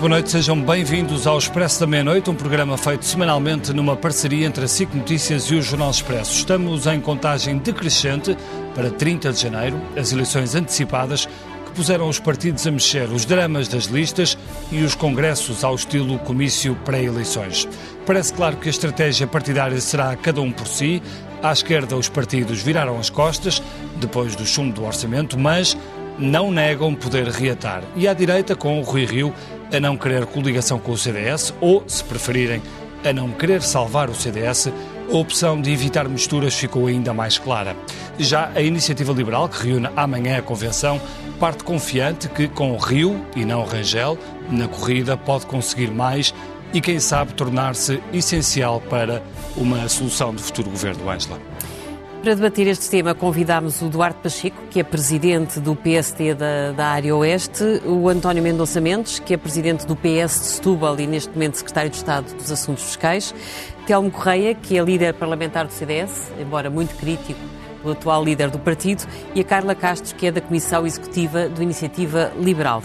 Boa noite, sejam bem-vindos ao Expresso da Meia-Noite, um programa feito semanalmente numa parceria entre a SIC Notícias e o Jornal Expresso. Estamos em contagem decrescente para 30 de janeiro, as eleições antecipadas que puseram os partidos a mexer, os dramas das listas e os congressos ao estilo comício pré-eleições. Parece claro que a estratégia partidária será cada um por si. À esquerda, os partidos viraram as costas, depois do chumbo do orçamento, mas não negam poder reatar. E à direita, com o Rui Rio a não querer coligação com o CDS ou, se preferirem, a não querer salvar o CDS, a opção de evitar misturas ficou ainda mais clara. Já a Iniciativa Liberal, que reúne amanhã a convenção, parte confiante que, com Rio e não Rangel, na corrida pode conseguir mais e, quem sabe, tornar-se essencial para uma solução do futuro governo, Ângela. Para debater este tema, convidámos o Duarte Pacheco, que é presidente do PST da, da, área Oeste, o António Mendonça Mendes, que é presidente do PS de Setúbal e neste momento secretário de Estado dos Assuntos Fiscais, Telmo Correia, que é líder parlamentar do CDS, embora muito crítico do atual líder do partido, e a Carla Castro, que é da Comissão Executiva do Iniciativa Liberal.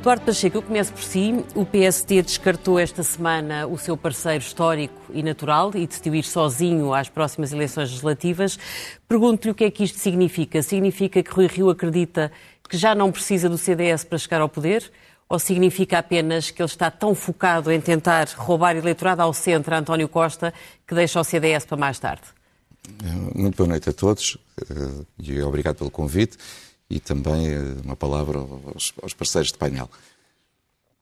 Eduardo Pacheco, eu começo por si. O PST descartou esta semana o seu parceiro histórico e natural e decidiu ir sozinho às próximas eleições legislativas. Pergunto-lhe o que é que isto significa. Significa que Rui Rio acredita que já não precisa do CDS para chegar ao poder? Ou significa apenas que ele está tão focado em tentar roubar eleitorado ao centro, a António Costa, que deixa o CDS para mais tarde? Muito boa noite a todos eh, e obrigado pelo convite e também eh, uma palavra aos, aos parceiros de painel.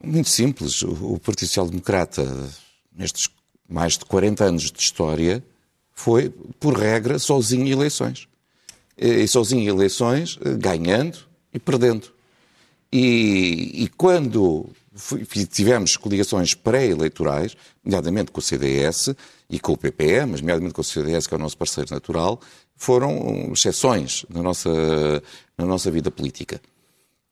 Muito simples, o Partido Social Democrata, nestes mais de 40 anos de história, foi, por regra, sozinho em eleições. E sozinho em eleições, eh, ganhando e perdendo. E, e quando tivemos coligações pré-eleitorais, nomeadamente com o CDS e com o PPE, mas nomeadamente com o CDS, que é o nosso parceiro natural, foram exceções na nossa, na nossa vida política.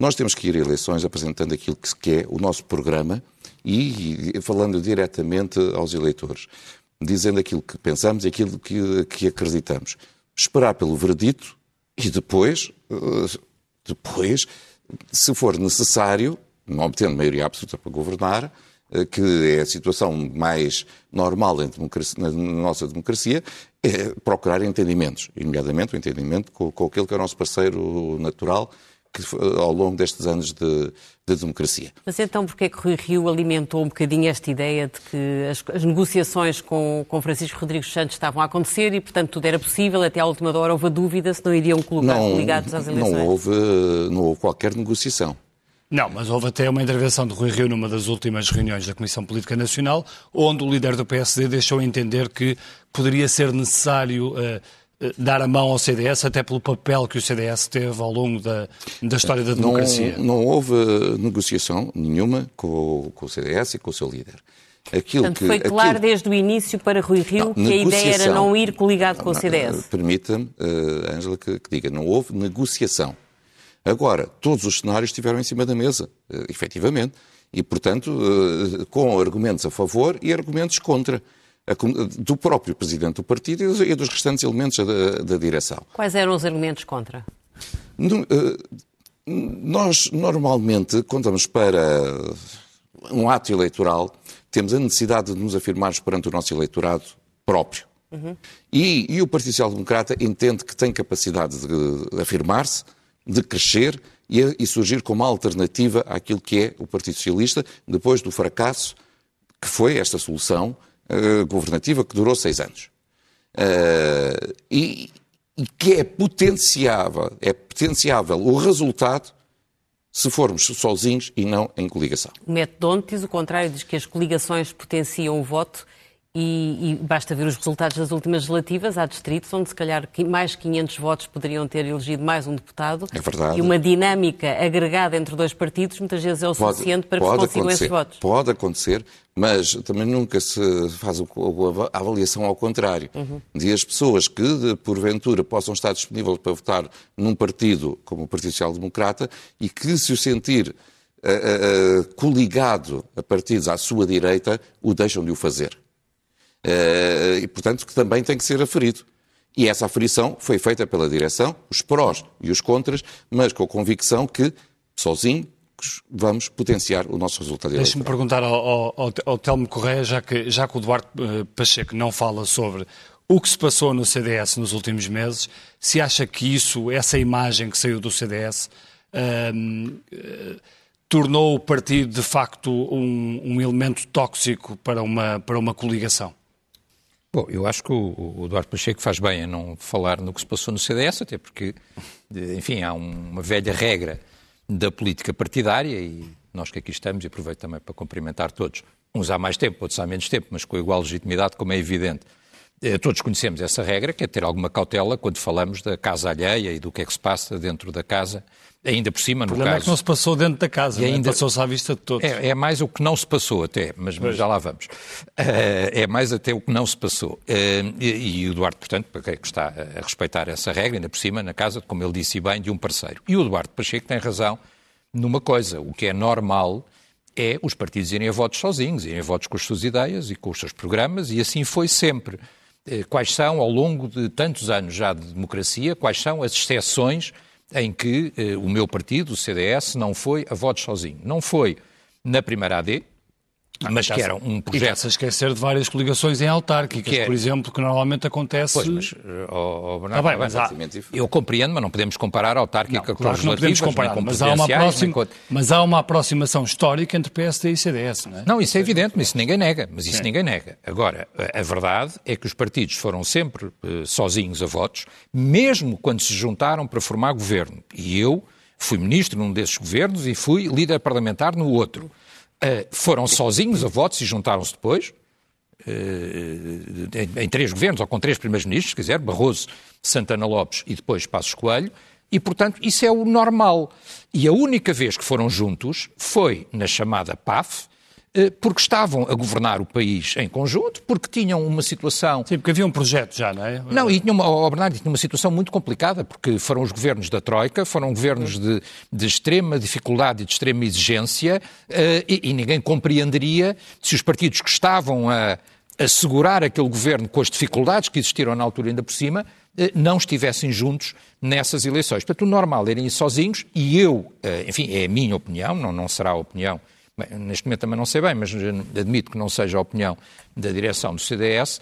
Nós temos que ir a eleições apresentando aquilo que é o nosso programa e, falando diretamente aos eleitores, dizendo aquilo que pensamos e aquilo que, que acreditamos. Esperar pelo veredito e depois, eh, depois, se for necessário, não obtendo maioria absoluta para governar, que é a situação mais normal na nossa democracia, é procurar entendimentos, nomeadamente o entendimento com, com aquele que é o nosso parceiro natural, que, ao longo destes anos de, de democracia. Mas então porquê que Rui Rio alimentou um bocadinho esta ideia de que as, as, negociações com, com Francisco Rodrigues Santos estavam a acontecer e, portanto, tudo era possível, até à última hora houve a dúvida se não iriam colocar não, ligados às eleições? Não houve, não houve qualquer negociação. Não, mas houve até uma intervenção de Rui Rio numa das últimas reuniões da Comissão Política Nacional, onde o líder do PSD deixou entender que poderia ser necessário uh, dar a mão ao CDS, até pelo papel que o CDS teve ao longo da, da história da democracia. Não, não houve negociação nenhuma com, com, o CDS e com o seu líder. Aquilo Portanto, que, foi claro aquilo... desde o início para Rui Rio não, que a ideia era não ir coligado com o CDS. Permita-me, uh, Ângela, que, que diga, não houve negociação. Agora, todos os cenários estiveram em cima da mesa, uh, efetivamente, e, portanto, uh, com argumentos a favor e argumentos contra, do próprio presidente do partido e dos restantes elementos da, da direção. Quais eram os argumentos contra? Uh, nós, normalmente, contamos para um ato eleitoral, temos a necessidade de nos afirmarmos perante o nosso eleitorado próprio. Uhum. E, e, o Partido Social Democrata entende que tem capacidade de afirmar-se de crescer e, e surgir como alternativa àquilo que é o Partido Socialista, depois do fracasso que foi esta solução uh, governativa que durou seis anos. Uh, e, e, que é potenciável, é potenciável o resultado se formos sozinhos e não em coligação. O método diz o contrário, diz que as coligações potenciam o voto e, e, basta ver os resultados das últimas legislativas. Há distritos onde, se calhar, mais 500 votos poderiam ter elegido mais um deputado. É verdade. E uma dinâmica agregada entre dois partidos muitas vezes é o pode, suficiente para que se consigam esses votos. Pode acontecer, mas também nunca se faz a avaliação ao contrário. Uhum. De as pessoas que, porventura, possam estar disponíveis para votar num partido como o Partido Social Democrata e que, se o sentir uh, uh, coligado a partidos à sua direita, o deixam de o fazer. Eh, e, portanto, que também tem que ser aferido. E essa aferição foi feita pela direção, os prós e os contras, mas com a convicção que, sozinho, vamos potenciar o nosso resultado Deixe-me perguntar ao, ao, ao, Telmo Correia, já que, já que o Duarte uh, Pacheco não fala sobre o que se passou no CDS nos últimos meses, se acha que isso, essa imagem que saiu do CDS, uh, uh, tornou o partido de facto um, um, elemento tóxico para uma, para uma coligação? Bom, eu acho que o, o Eduardo Pacheco faz bem a não falar no que se passou no CDS, até porque, enfim, há uma velha regra da política partidária e nós que aqui estamos, e aproveito também para cumprimentar todos, uns há mais tempo, outros há menos tempo, mas com igual legitimidade, como é evidente. Eh, todos conhecemos essa regra, que é ter alguma cautela quando falamos da casa alheia e do que é que se passa dentro da casa Ainda por cima, no caso... O problema caso, é que não se passou dentro da casa, e é? ainda... passou-se à vista de todos. É, é, mais o que não se passou até, mas, mas já lá vamos. Uh, é mais até o que não se passou. Uh, e, e, o Duarte, portanto, para quem é está a respeitar essa regra, ainda por cima, na casa, como ele disse bem, de um parceiro. E o Duarte Pacheco tem razão numa coisa, o que é normal é os partidos irem a votos sozinhos, irem a votos com as suas ideias e com os seus programas, e assim foi sempre. Uh, quais são, ao longo de tantos anos já de democracia, quais são as exceções em que eh, o meu partido, o CDS, não foi a votos sozinho. Não foi na primeira AD, mas que era um projeto. E esquecer de várias coligações em autárquicas, é... por exemplo, que normalmente acontece. Pois, mas, oh, oh, Bernardo, tá bem, mas há... eu compreendo, mas não podemos comparar a autárquica não, com claro não podemos comparar, mas há, uma aproxima... mas há uma aproximação histórica entre PSD e CDS, não é? Não, isso é evidente, mas isso ninguém nega. Mas isso Sim. ninguém nega. Agora, a verdade é que os partidos foram sempre uh, sozinhos a votos, mesmo quando se juntaram para formar governo. E eu fui ministro num desses governos e fui líder parlamentar no outro. Uh, foram sozinhos a votos e juntaram-se depois, uh, em, em, três governos, ou com três primeiros-ministros, se quiser, Barroso, Santana Lopes e depois Passos Coelho, e, portanto, isso é o normal. E a única vez que foram juntos foi na chamada PAF, eh, porque estavam a governar o país em conjunto, porque tinham uma situação... Sim, porque havia um projeto já, não é? Não, e tinha uma, oh Bernardo, tinha uma situação muito complicada, porque foram os governos da Troika, foram governos de, de extrema dificuldade e de extrema exigência, uh, e, e, ninguém compreenderia se os partidos que estavam a, a segurar aquele governo com as dificuldades que existiram na altura ainda por cima, uh, não estivessem juntos nessas eleições. Portanto, o normal era ir sozinhos, e eu, enfim, é a minha opinião, não, não será a opinião Bem, neste momento também não sei bem, mas admito que não seja a opinião da direção do CDS.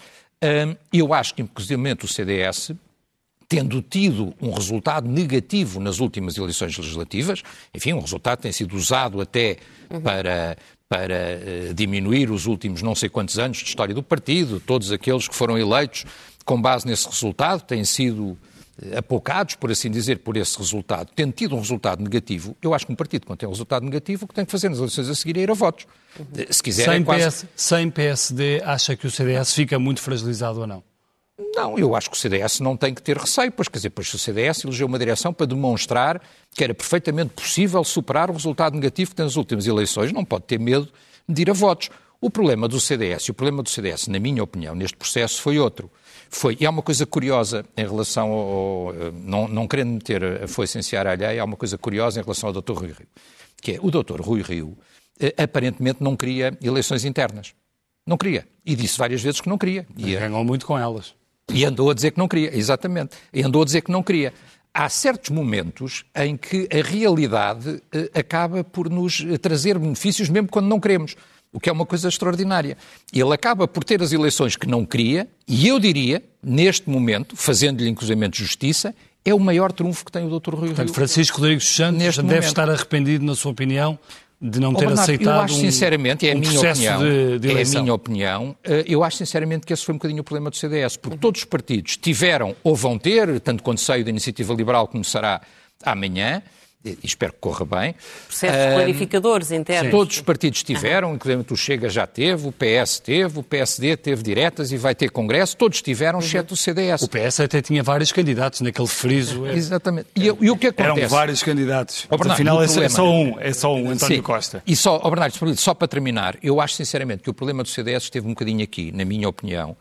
Eu acho que, inclusive, o CDS, tendo tido um resultado negativo nas últimas eleições legislativas, enfim, um resultado que tem sido usado até uhum. para, para uh, diminuir os últimos não sei quantos anos de história do partido, todos aqueles que foram eleitos com base nesse resultado têm sido apocados, por assim dizer, por esse resultado, tendo tido um resultado negativo, eu acho que um partido, quando tem um resultado negativo, o que tem que fazer nas eleições a seguir é ir a votos. Uhum. Se quiser, sem, é quase... PS, sem PSD, acha que o CDS fica muito fragilizado ou não? Não, eu acho que o CDS não tem que ter receio, pois quer dizer, pois o CDS elegeu uma direção para demonstrar que era perfeitamente possível superar o resultado negativo que tem nas últimas eleições, não pode ter medo de ir a votos. O problema do CDS, e o problema do CDS, na minha opinião, neste processo foi outro foi. E há uma coisa curiosa em relação ao. Não, não querendo meter a foice em seara alheia, há uma coisa curiosa em relação ao Dr. Rui Rio. Que é, o Dr. Rui Rio eh, aparentemente não queria eleições internas. Não queria. E disse várias vezes que não queria. E ganhou muito com elas. E andou a dizer que não queria, exatamente. E andou a dizer que não queria. Há certos momentos em que a realidade eh, acaba por nos trazer benefícios, mesmo quando não queremos o que é uma coisa extraordinária. Ele acaba por ter as eleições que não queria, e eu diria, neste momento, fazendo-lhe inclusivamente justiça, é o maior trunfo que tem o Dr. Rui Rio. Portanto, Francisco Rodrigues Santos neste deve momento. estar arrependido, na sua opinião, de não ter oh, Bernardo, aceitado eu acho, sinceramente, é a um minha opinião, de, de é a minha opinião, eh, eu acho sinceramente que esse foi um bocadinho o problema do CDS, porque todos os partidos tiveram ou vão ter, tanto quanto saiu da Iniciativa Liberal começará amanhã, espero que corra bem. Processos uh, clarificadores internos. Todos os partidos tiveram, inclusive o Chega já teve, o PS teve, o PSD teve diretas e vai ter congresso, todos tiveram, uhum. exceto o CDS. O PS até tinha vários candidatos naquele friso. É... Exatamente. E, e, o que acontece? Eram vários candidatos. Oh, Bernardo, Afinal, é, problema... é só um, é só um, António Sim. Costa. E só, oh, Bernardo, só para terminar, eu acho sinceramente que o problema do CDS esteve um bocadinho aqui, na minha opinião,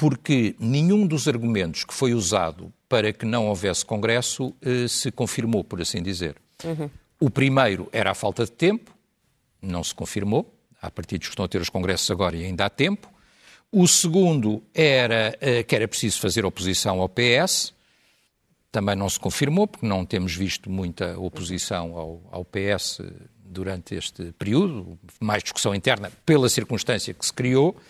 porque nenhum dos argumentos que foi usado para que não houvesse Congresso eh, se confirmou, por assim dizer. Uhum. O primeiro era a falta de tempo, não se confirmou. Há partidos que estão a ter os congressos agora e ainda há tempo. O segundo era eh, que era preciso fazer oposição ao PS, também não se confirmou, porque não temos visto muita oposição ao, ao PS durante este período, mais discussão interna pela circunstância que se criou, eh,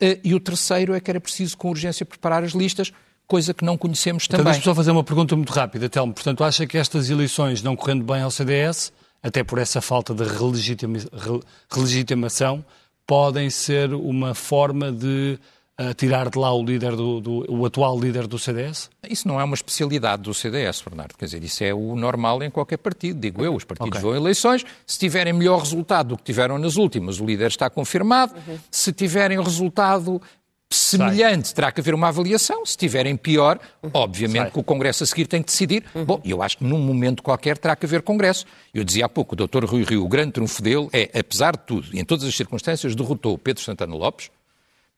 e o terceiro é que era preciso com urgência preparar as listas, coisa que não conhecemos também. Então deixa-me só fazer uma pergunta muito rápida, Telmo. Portanto, acha que estas eleições não correndo bem ao CDS, até por essa falta de relegitimação, podem ser uma forma de tirar de lá o líder do, do, o atual líder do CDS? Isso não é uma especialidade do CDS, Bernardo. Quer dizer, isso é o normal em qualquer partido, digo eu. Os partidos okay. vão a eleições, se tiverem melhor resultado do que tiveram nas últimas, o líder está confirmado. Uhum. Se tiverem resultado semelhante, Sai. terá que haver uma avaliação. Se tiverem pior, uhum. obviamente Sai. que o Congresso a seguir tem que decidir. Uhum. Bom, eu acho que num momento qualquer terá que haver Congresso. Eu dizia há pouco, o Dr. Rui Rio, o grande trunfo dele é, apesar de tudo, e em todas as circunstâncias, derrotou Pedro Santana Lopes,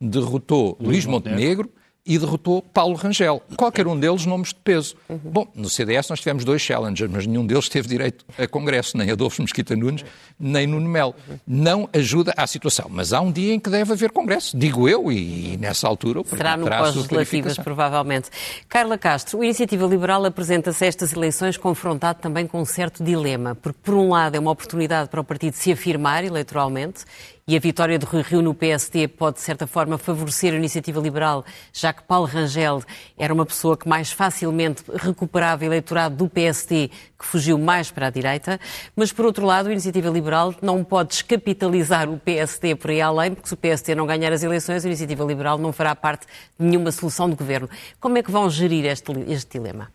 derrotou Luís, Luís Montenegro, Montenegro e derrotou Paulo Rangel. Qualquer um deles nomes de peso. Uhum. Bom, no CDS nós tivemos dois challengers, mas nenhum deles teve direito a Congresso, nem Adolfo Mesquita Nunes, nem Nuno Melo. Não ajuda à situação. Mas há um dia em que deve haver Congresso, digo eu, e nessa altura o Será no pós-legislativas, provavelmente. Carla Castro, o Iniciativa Liberal apresenta-se a estas eleições confrontado também com um certo dilema, porque por um lado é uma oportunidade para o partido se afirmar eleitoralmente e a vitória de Rui Rio no PSD pode, de certa forma, favorecer a iniciativa liberal, já que Paulo Rangel era uma pessoa que mais facilmente recuperava eleitorado do PSD, que fugiu mais para a direita. Mas, por outro lado, a iniciativa liberal não pode descapitalizar o PSD por aí além, porque se o PSD não ganhar as eleições, a iniciativa liberal não fará parte de nenhuma solução de governo. Como é que vão gerir este, este dilema?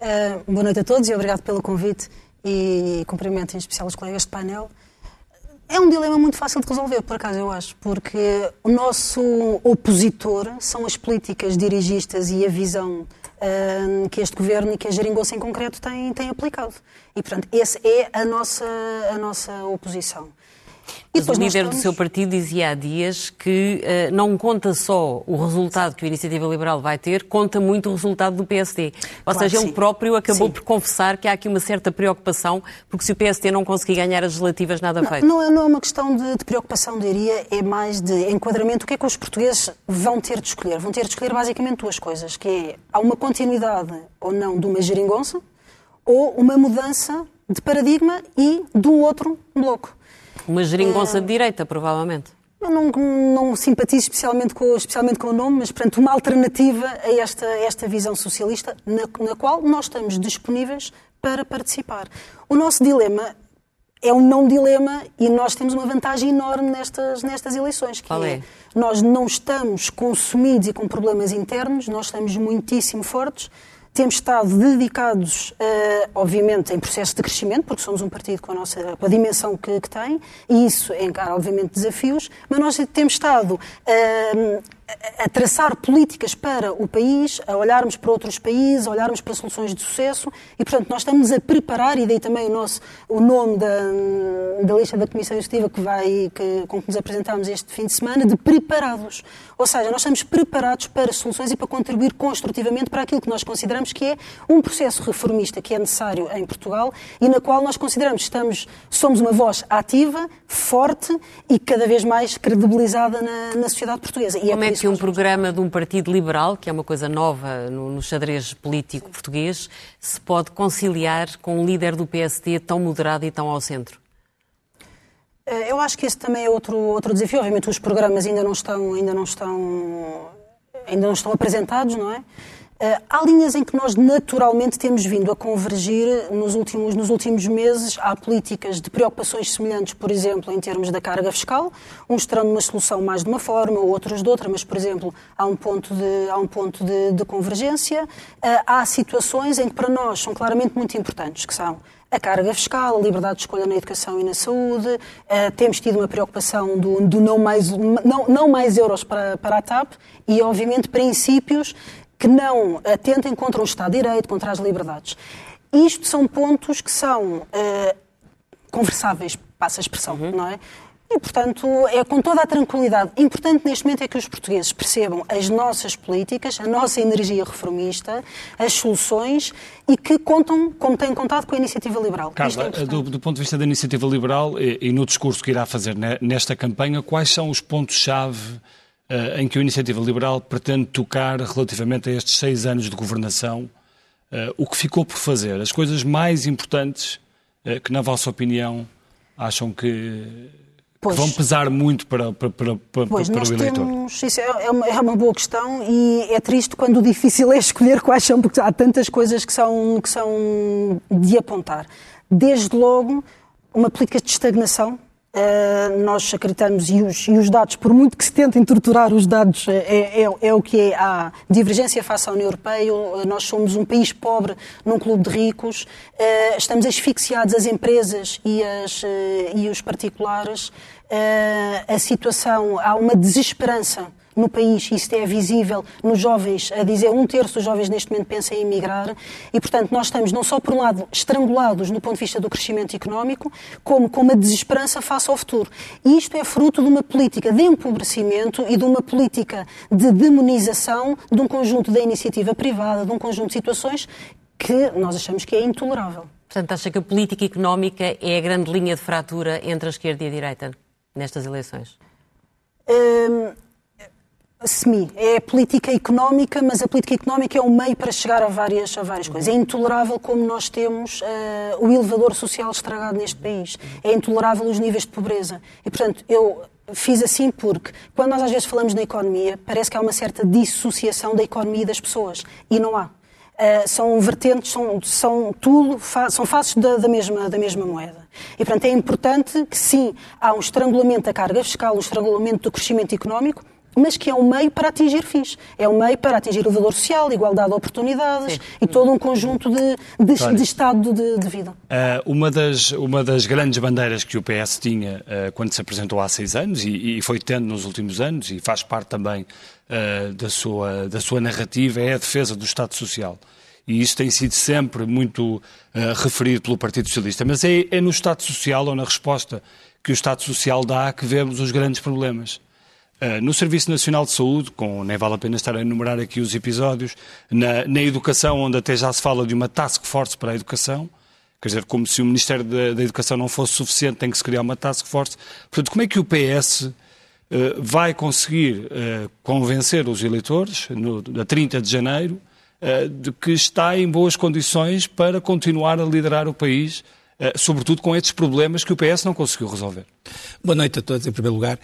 Uh, boa noite a todos e obrigado pelo convite e cumprimento em especial os colegas de painel. É um dilema muito fácil de resolver, por acaso, eu acho, porque o nosso opositor são as políticas dirigistas e a visão uh, que este governo e que a Jeringonça em concreto tem, tem aplicado. E, portanto, essa é a nossa, a nossa oposição. Mas o líder estamos... do seu partido dizia há dias que uh, não conta só o resultado que a Iniciativa Liberal vai ter, conta muito o resultado do PSD. Ou claro seja, ele próprio acabou sim. por confessar que há aqui uma certa preocupação, porque se o PSD não conseguir ganhar as legislativas, nada não, feito. Não, é, não é uma questão de, de, preocupação, diria, é mais de enquadramento. O que é que os portugueses vão ter de escolher? Vão ter de escolher basicamente duas coisas, que é, há uma continuidade ou não de uma geringonça, ou uma mudança de paradigma e de um outro bloco. Uma geringonça é... de direita, provavelmente. Eu não, não simpatizo especialmente com, especialmente com o nome, mas, portanto, uma alternativa a esta, esta visão socialista na, na qual nós estamos disponíveis para participar. O nosso dilema é um não dilema e nós temos uma vantagem enorme nestas, nestas eleições, que é? é? nós não estamos consumidos e com problemas internos, nós estamos muitíssimo fortes, temos estado dedicados, uh, obviamente, em processo de crescimento, porque somos um partido com a, nossa, com a dimensão que, que tem, e isso encara, obviamente, desafios, mas nós temos estado uh, a traçar políticas para o país, a olharmos para outros países, a olharmos para soluções de sucesso e, portanto, nós estamos a preparar, e daí também o, nosso, o nome da, da lista da Comissão Executiva que vai, que, com que nos apresentamos este fim de semana, de preparados. Ou seja, nós estamos preparados para soluções e para contribuir construtivamente para aquilo que nós consideramos que é um processo reformista que é necessário em Portugal e na qual nós consideramos que estamos, somos uma voz ativa, forte e cada vez mais credibilizada na, na sociedade portuguesa. E é Como é, é que um programa de um partido liberal, que é uma coisa nova no, no xadrez político português, se pode conciliar com um líder do PSD tão moderado e tão ao centro? Eh, eu acho que esse também é outro, outro desafio. Obviamente os programas ainda não estão, ainda não estão, ainda não estão apresentados, não é? Uh, há linhas em que nós naturalmente temos vindo a convergir nos últimos, nos últimos meses. Há políticas de preocupações semelhantes, por exemplo, em termos da carga fiscal, uns terão uma solução mais de uma forma, outros de outra, mas, por exemplo, há um ponto de, há um ponto de, de convergência. Uh, há situações em que para nós são claramente muito importantes, que são a carga fiscal, a liberdade de escolha na educação e na saúde. Uh, temos tido uma preocupação do, do não, mais, não, não mais euros para, para a TAP e, obviamente, princípios que não atentem contra o Estado de Direito, contra as liberdades. Isto são pontos que são uh, conversáveis, passa a expressão, uhum. não é? E, portanto, é com toda a tranquilidade. Importante neste momento é que os portugueses percebam as nossas políticas, a nossa energia reformista, as soluções e que contam, como têm contado, com a iniciativa liberal. Carla, é do, do, ponto de vista da iniciativa liberal e, e no discurso que irá fazer nesta campanha, quais são os pontos-chave uh, em que a Iniciativa Liberal pretende tocar relativamente a estes seis anos de governação, uh, o que ficou por fazer, as coisas mais importantes uh, que, na vossa opinião, acham que, que vão pesar muito para, para, para, para, pois, para o eleitor? Temos, isso é uma, é uma boa questão e é triste quando o difícil é escolher quais são, porque há tantas coisas que são, que são de apontar. Desde logo, uma política de estagnação Uh, nós acreditamos, e os, e os, dados, por muito que se tentem torturar os dados, é, é, é, o que é. Há divergência face à União Europeia, nós somos um país pobre num clube de ricos, uh, estamos asfixiados, as empresas e, as, uh, e os particulares. A situação, há uma desesperança no país, isso é visível nos jovens, a dizer um terço dos jovens neste momento pensa em emigrar e, portanto, nós estamos não só por um lado estrangulados no ponto de vista do crescimento económico, como com uma desesperança face ao futuro. E isto é fruto de uma política de empobrecimento e de uma política de demonização de um conjunto da iniciativa privada, de um conjunto de situações que nós achamos que é intolerável. Portanto, acha que a política económica é a grande linha de fratura entre a esquerda e a direita nestas eleições? Hum, semi. É política económica, mas a política económica é um meio para chegar a várias, a várias coisas. É intolerável como nós temos uh, o elevador social estragado neste país. É intolerável os níveis de pobreza. E, portanto, eu fiz assim porque, quando nós às vezes falamos na economia, parece que há uma certa dissociação da economia e das pessoas. E não há. Uh, são vertentes, são, são tudo, são faces da, da, mesma, da mesma moeda. E, portanto, é importante que, sim, há um estrangulamento da carga fiscal, um estrangulamento do crescimento económico, mas que é um meio para atingir fins. É um meio para atingir o valor social, igualdade de oportunidades Sim. e todo um conjunto de, de, de estado de, de vida. Uh, uma, das, uma das grandes bandeiras que o PS tinha uh, quando se apresentou há seis anos e, e, foi tendo nos últimos anos e faz parte também uh, da, sua, da sua narrativa é a defesa do Estado Social. E isso tem sido sempre muito referido pelo Partido Socialista. Mas é, é no Estado Social ou na resposta que o Estado Social dá que vemos os grandes problemas. Uh, no Serviço Nacional de Saúde, com, nem vale a pena estar a enumerar aqui os episódios, na, na, educação, onde até já se fala de uma task force para a educação, quer dizer, como se o Ministério da, da Educação não fosse suficiente, tem que se criar uma task force. Portanto, como é que o PS uh, vai conseguir uh, convencer os eleitores, no, a 30 de janeiro, de que está em boas condições para continuar a liderar o país, sobretudo com estes problemas que o PS não conseguiu resolver? Boa noite a todos, em primeiro lugar.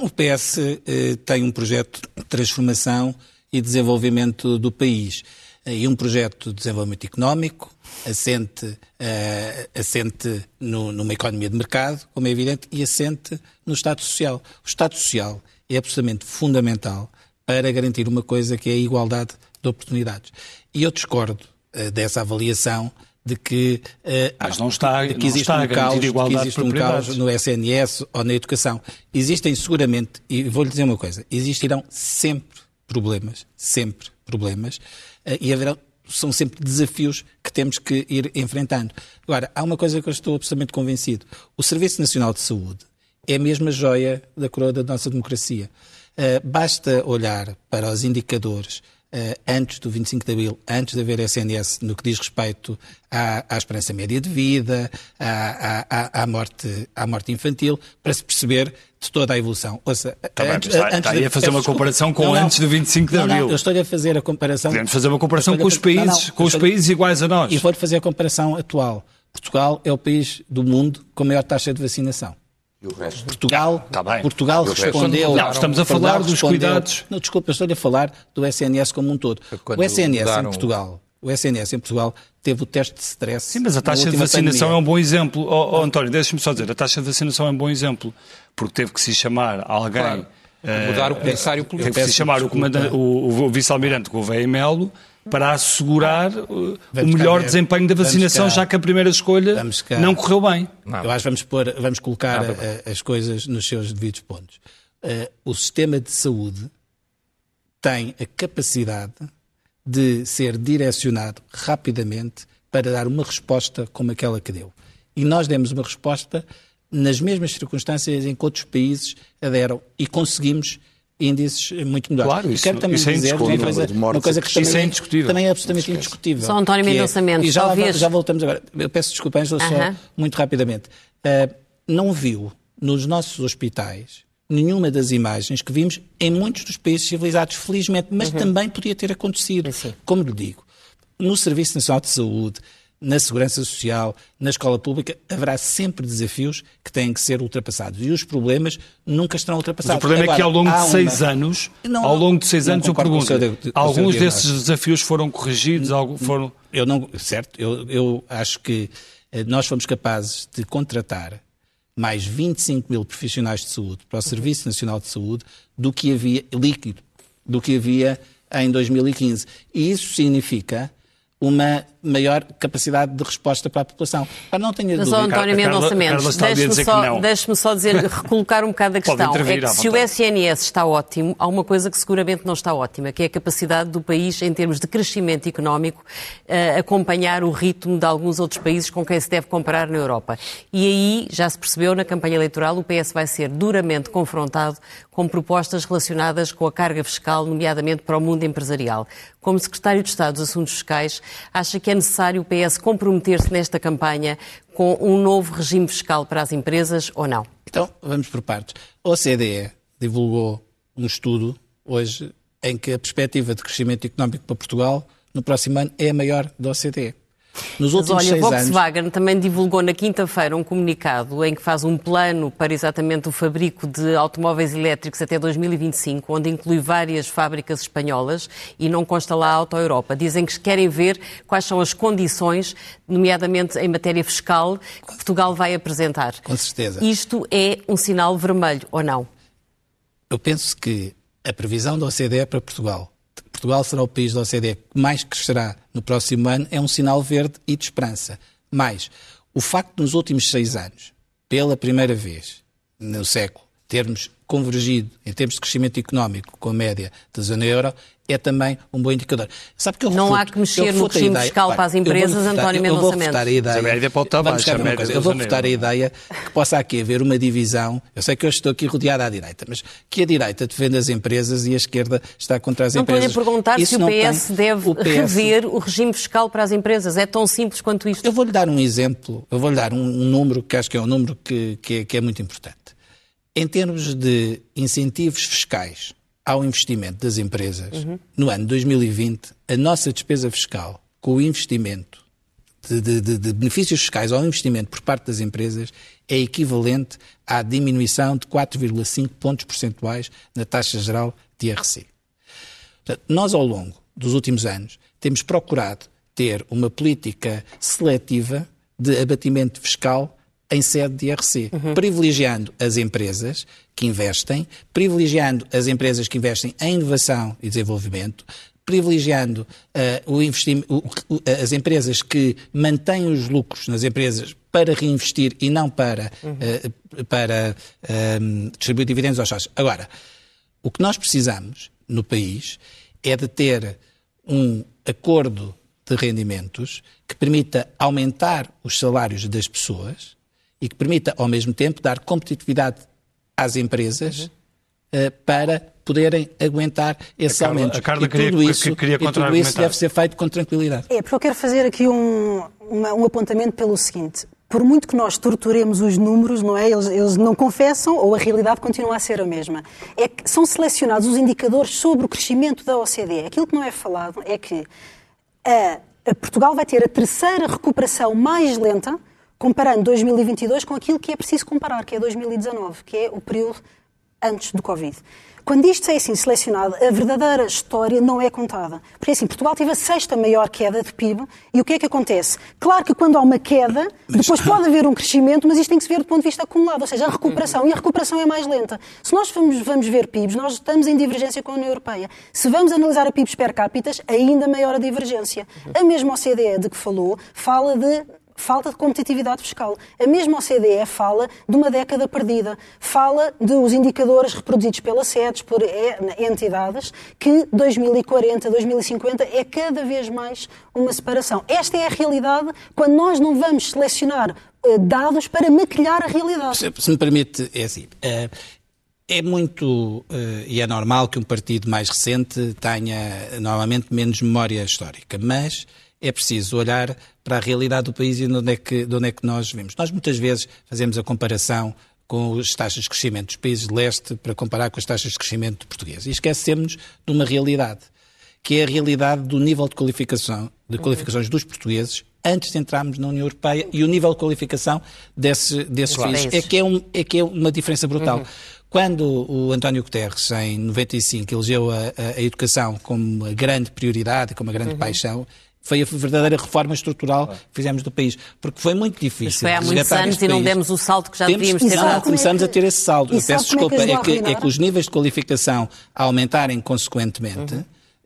O PS eh, tem um projeto de transformação e desenvolvimento do país. Eh, e um projeto de desenvolvimento económico, assente, eh, assente no, numa economia de mercado, como é evidente, e assente no Estado Social. O Estado Social é absolutamente fundamental para garantir uma coisa que é a igualdade de oportunidades. E eu discordo eh, dessa avaliação de que, uh, Mas não está, de que existe não está um caos, de que existe um caos no SNS ou na educação. Existem seguramente, e vou-lhe dizer uma coisa, existirão sempre problemas, sempre problemas, uh, e haverão, são sempre desafios que temos que ir enfrentando. Agora, há uma coisa que eu estou absolutamente convencido. O Serviço Nacional de Saúde é a mesma joia da coroa da nossa democracia. Uh, basta olhar para os indicadores Uh, antes do 25 de Abril, antes de haver SNS, no que diz respeito à, à esperança média de vida, à, à, à, morte, à morte infantil, para se perceber de toda a evolução. Ouça, tá antes, bem, está, está de, a fazer uma comparação com não, antes do 25 de Abril. Não, eu estou a fazer a comparação... Podemos fazer uma comparação com os países, com os países iguais a nós. E vou fazer a comparação atual. Portugal é o país do mundo com a maior taxa de vacinação. Portugal, tá Portugal respondeu. Não, estamos a falar dos cuidados. Não, desculpa, eu estou a falar do SNS como um todo. Quando o SNS mudaram... em Portugal, o SNS em Portugal teve o teste de stress. Sim, mas a taxa de vacinação pandemia. é um bom exemplo. Oh, oh António, deixa-me só dizer, a taxa de vacinação é um bom exemplo, porque teve que se chamar alguém. Claro. Uh, mudar o comissário político. Teve que se chamar o, o, o vice-almirante Gouveia Melo para assegurar uh, o melhor cá, desempenho da vacinação, já que a primeira escolha não correu bem. Não. Eu acho que vamos, pôr, vamos colocar não, uh, as coisas nos seus devidos pontos. Uh, o sistema de saúde tem a capacidade de ser direcionado rapidamente para dar uma resposta como aquela que deu. E nós demos uma resposta nas mesmas circunstâncias em que outros países aderam e conseguimos índices muito melhores. Claro, isso, quero também isso é dizer uma coisa, uma coisa que também, é indiscutível. também é absolutamente indiscutível. Só António Mendonça é, Mendes, E já, já voltamos agora. Eu peço desculpa, Angela, uh -huh. só muito rapidamente. Uh, não viu nos nossos hospitais nenhuma das imagens que vimos em muitos dos países civilizados, felizmente, mas uh -huh. também podia ter acontecido. Como lhe digo, no Serviço Nacional de Saúde, na segurança social, na escola pública, haverá sempre desafios que têm que ser ultrapassados. E os problemas nunca estarão ultrapassados. Mas o problema Agora, é que ao longo de seis uma... anos, não, ao longo de seis anos, eu pergunto, seu, alguns desses desafios foram corrigidos? Foram... Eu não, certo, eu, eu acho que eh, nós fomos capazes de contratar mais 25 mil profissionais de saúde para o Serviço Nacional de Saúde do que havia líquido, do que havia em 2015. E isso significa uma maior capacidade de resposta para a população. Para não tenha Mas, dúvida. António Mendonça Mendes, deixe-me só, deixe só dizer, recolocar um bocado a questão. É que se o SNS está ótimo, há uma coisa que seguramente não está ótima, que é a capacidade do país, em termos de crescimento económico, uh, acompanhar o ritmo de alguns outros países com quem se deve comparar na Europa. E aí, já se percebeu, na campanha eleitoral, o PS vai ser duramente confrontado com propostas relacionadas com a carga fiscal, nomeadamente para o mundo empresarial. Como Secretário de Estado dos Assuntos Fiscais, acha que é necessário o PS comprometer-se nesta campanha com um novo regime fiscal para as empresas ou não? Então, vamos por partes. A OCDE divulgou um estudo hoje em que a perspectiva de crescimento económico para Portugal no próximo ano é a maior da OCDE. Nos últimos Mas olha, seis Volkswagen anos... também divulgou na quinta-feira um comunicado em que faz um plano para exatamente o fabrico de automóveis elétricos até 2025, onde inclui várias fábricas espanholas e não consta lá a Auto Europa. Dizem que querem ver quais são as condições, nomeadamente em matéria fiscal, que Portugal vai apresentar. Com certeza. Isto é um sinal vermelho ou não? Eu penso que a previsão da OCDE é para Portugal Portugal será o país da OCDE que mais crescerá no próximo ano é um sinal verde e de esperança. Mas o facto de nos últimos seis anos, pela primeira vez no século, termos convergido em termos de crescimento económico com a média da zona euro, é também um bom indicador. Sabe que eu refuto, Não há que mexer no regime fiscal para as empresas, António Mendonça Mendes. A ideia, a média pode estar baixa, eu vou votar a ideia que possa aqui haver uma divisão. Eu sei que eu estou aqui rodeado à direita, mas que a direita defende as empresas e a esquerda está contra as não empresas. Não perguntar Isso se o PS tem, deve o PS... rever o regime fiscal para as empresas. É tão simples quanto isto. Eu vou-lhe dar um exemplo, eu vou-lhe dar um, um, número que acho que é um número que, que, é, que é muito importante. Em termos de incentivos fiscais ao investimento das empresas, uhum. no ano 2020, a nossa despesa fiscal com o investimento de, de, de, de, benefícios fiscais ao investimento por parte das empresas é equivalente à diminuição de 4,5 pontos percentuais na taxa geral de IRC. Portanto, nós, ao longo dos últimos anos, temos procurado ter uma política seletiva de abatimento fiscal em sede de IRC, uhum. privilegiando as empresas que investem, privilegiando as empresas que investem em inovação e desenvolvimento, privilegiando uh, o o, o, as empresas que mantêm os lucros nas empresas para reinvestir e não para, uhum. uh, para um, distribuir dividendos aos sócios. Agora, o que nós precisamos no país é de ter um acordo de rendimentos que permita aumentar os salários das pessoas e que permita, ao mesmo tempo, dar competitividade às empresas uhum. uh, para poderem aguentar esses aumentos. A Carla e queria, tudo isso, queria e tudo isso deve ser feito com tranquilidade. É, porque eu quero fazer aqui um, uma, um apontamento pelo seguinte. Por muito que nós torturemos os números, não é? Eles, eles, não confessam ou a realidade continua a ser a mesma. É que são selecionados os indicadores sobre o crescimento da OCDE. Aquilo que não é falado é que a, a Portugal vai ter a terceira recuperação mais lenta comparando 2022 com aquilo que é preciso comparar, que é 2019, que é o período antes do Covid. Quando isto é assim selecionado, a verdadeira história não é contada. Porque assim, Portugal teve a sexta maior queda de PIB e o que é que acontece? Claro que quando há uma queda, depois pode haver um crescimento, mas isto tem que se ver do ponto de vista acumulado, ou seja, a recuperação. E a recuperação é mais lenta. Se nós vamos, vamos ver PIBs, nós estamos em divergência com a União Europeia. Se vamos analisar a PIBs per capita, ainda maior a divergência. A mesma OCDE de que falou fala de falta de competitividade fiscal. A mesma OCDE fala de uma década perdida, fala dos indicadores reproduzidos pela SEDES, por entidades, que 2040, 2050 é cada vez mais uma separação. Esta é a realidade quando nós não vamos selecionar eh, dados para maquilhar a realidade. Se, se me permite, é assim. É... É muito e é normal que um partido mais recente tenha normalmente menos memória histórica, mas é preciso olhar para a realidade do país e de onde é que, de onde é que nós vemos. Nós muitas vezes fazemos a comparação com as taxas de crescimento dos países de leste para comparar com as taxas de crescimento português. E esquecemos de uma realidade, que é a realidade do nível de qualificação, de qualificações dos portugueses antes de entrarmos na União Europeia e o nível de qualificação desse, desses países. É que é, um, é que é uma diferença brutal. Uhum. Quando o António Guterres, em 95, elegeu a, a, a educação como a grande prioridade, como a grande uhum. paixão, foi a verdadeira reforma estrutural que fizemos do país. Porque foi muito difícil. Mas foi há muitos anos e não demos o salto que já Temos, devíamos ter dado. Começamos a ter esse salto. Eu peço desculpa, é que, é que, os níveis de qualificação aumentarem consequentemente. Uhum.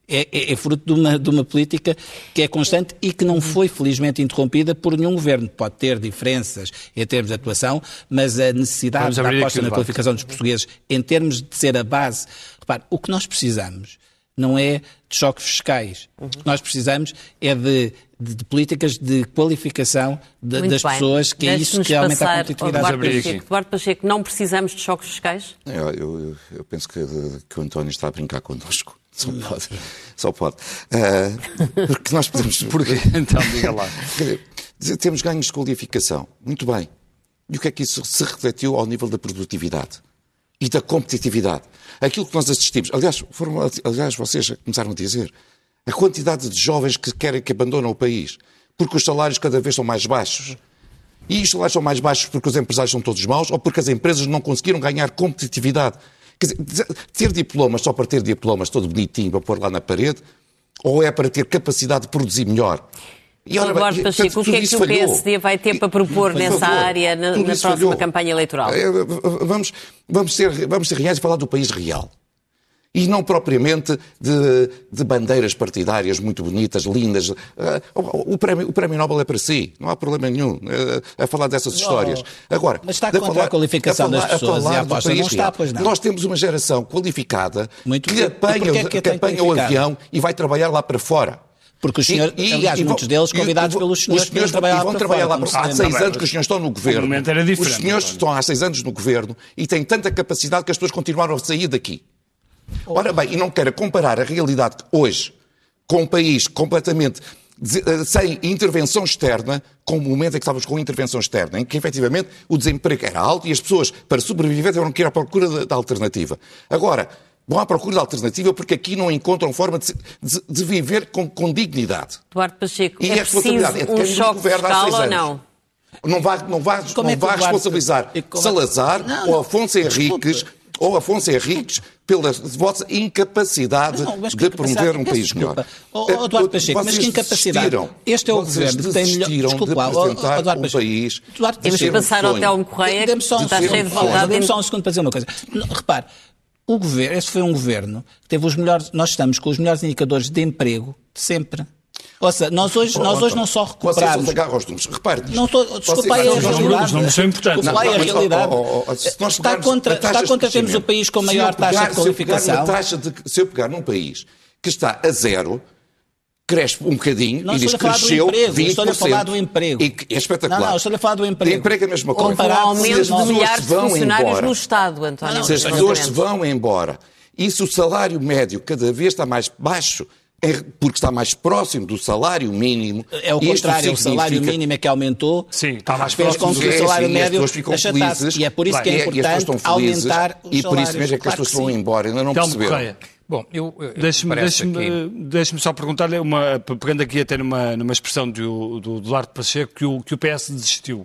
É, é, é, fruto de uma, de uma política que é constante e que não foi, felizmente, interrompida por nenhum governo. Pode ter diferenças em termos de atuação, mas a necessidade da aposta na qualificação dos portugueses, em termos de ser a base. Repare, o que nós precisamos não é de choques fiscais. Uhum. O que nós precisamos é de, de, de políticas de qualificação de, das bem. pessoas, que é isso que aumenta a competitividade. Eduardo Pacheco. Eduardo Pacheco, não precisamos de choques fiscais? Eu, eu, eu penso que, que, o António está a brincar connosco. Só pode. Só pode. Uh, porque nós podemos. Porquê? Então, diga lá. Temos ganhos de qualificação. Muito bem. E o que é que isso se refletiu ao nível da produtividade? E da competitividade. Aquilo que nós assistimos, aliás, foram, aliás, vocês começaram a dizer, a quantidade de jovens que querem que abandonam o país, porque os salários cada vez são mais baixos. E os salários são mais baixos porque os empresários são todos maus ou porque as empresas não conseguiram ganhar competitividade. Quer dizer, ter diplomas só para ter diplomas todo bonitinho para pôr lá na parede, ou é para ter capacidade de produzir melhor? E ora, Eduardo Pacheco, o que é que o PSD vai ter para propor nessa favor, área na, na próxima falhou. campanha eleitoral? É, vamos, vamos, ser, vamos ser reais e falar do país real. E não propriamente de, de bandeiras partidárias muito bonitas, lindas. Ah, o prémio, o prémio Nobel é para si, não há problema nenhum a, a falar dessas histórias. Agora, Mas está contra falar, a qualificação a falar, das pessoas a e a aposta não está, pois não. Nós temos uma geração qualificada muito que apanha, que, que apanha o avião e vai trabalhar lá para fora. Porque os senhores, e, aliás, e, muitos deles convidados e, pelos senhores, os senhores trabalhar vão trabalhar lá. Há seis anos que os senhores estão no governo. Era os senhores estão há seis anos no governo e têm tanta capacidade que as pessoas continuaram a sair daqui. Ora bem, e não quero comparar a realidade hoje com um país completamente eh, sem intervenção externa, com o momento em que estávamos com intervenção externa, em que efetivamente o desemprego era alto e as pessoas, para sobreviver, tiveram que ir à procura da alternativa. Agora, vão à procura de alternativa porque aqui não encontram forma de, de, de viver com, com, dignidade. Eduardo Pacheco, e é preciso é um choque fiscal ou não? Não vai, não vai, não é vai responsabilizar é Salazar não, ou Afonso Henriques ou Afonso Henriques pela vossa incapacidade não, de promover um país melhor. Oh, oh, Eduardo Pacheco, mas que incapacidade? Este é o governo que tem melhor... Desculpa, de apresentar oh, oh, um país... Temos que passar ao Telmo Correia, que está cheio de vontade... Dê-me só um segundo para dizer uma coisa. Repare, o governo, esse foi um governo que teve os melhores, nós estamos com os melhores indicadores de emprego de sempre. Ou seja, nós hoje, nós hoje não só recuperamos... Vocês agarram aos números. Repare. Não estou, desculpa aí a realidade. Não. Desculpa aí a realidade. Está contra, está contra termos o país com a maior taxa de qualificação. Se eu pegar num país que está a zero cresce um bocadinho não, e diz que cresceu emprego, 20%. Estou a falar do emprego. E é espetacular. Não, não, estou a falar do emprego. O emprego é a mesma coisa. Com o aumento de milhares de funcionários embora, no Estado, António. se as pessoas se vão embora e se o salário médio cada vez está mais baixo, é porque está mais próximo do salário mínimo. É o contrário, o salário mínimo é que aumentou. Sim, está mais próximo do que o salário médio achatasse. E é por isso que é importante aumentar o E por isso mesmo é que as pessoas vão embora, ainda não perceberam. Bom, eu. Deixe-me deixe aqui... deixe só perguntar-lhe, uma, pegando aqui até numa, numa expressão do, do Duarte Pacheco, que o, que o PS desistiu.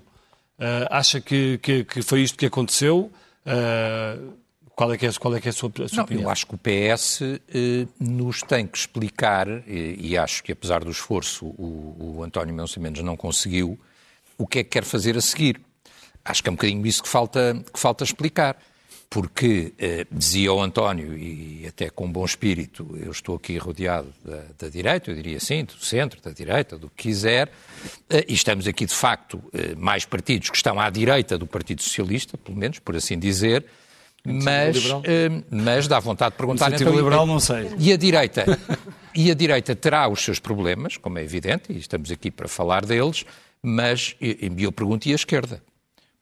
Uh, acha que, que, que, foi isto que aconteceu? Uh, qual é que é, qual é, que é a sua, a sua Não, opinião? Eu acho que o PS eh, nos tem que explicar, e, e, acho que apesar do esforço o, o António Mendes não conseguiu, o que é que quer fazer a seguir. Acho que é um bocadinho isso que falta, que falta explicar porque eh, dizia o António, e até com bom espírito, eu estou aqui rodeado da, da, direita, eu diria assim, do centro, da direita, do que quiser, eh, e estamos aqui de facto eh, mais partidos que estão à direita do Partido Socialista, pelo menos, por assim dizer, mas, eh, mas dá vontade de perguntar... então, liberal não sei. E a direita? e a direita terá os seus problemas, como é evidente, e estamos aqui para falar deles, mas eu pergunto e a esquerda?